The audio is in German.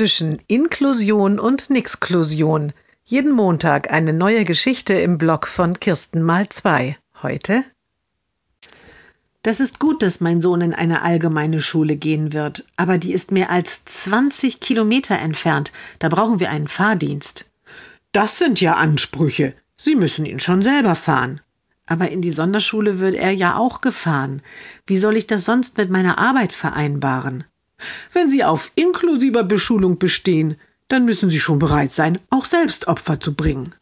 zwischen Inklusion und Nixklusion. Jeden Montag eine neue Geschichte im Blog von Kirsten mal zwei. Heute? Das ist gut, dass mein Sohn in eine allgemeine Schule gehen wird, aber die ist mehr als 20 Kilometer entfernt. Da brauchen wir einen Fahrdienst. Das sind ja Ansprüche. Sie müssen ihn schon selber fahren. Aber in die Sonderschule wird er ja auch gefahren. Wie soll ich das sonst mit meiner Arbeit vereinbaren? Wenn Sie auf inklusiver Beschulung bestehen, dann müssen Sie schon bereit sein, auch selbst Opfer zu bringen.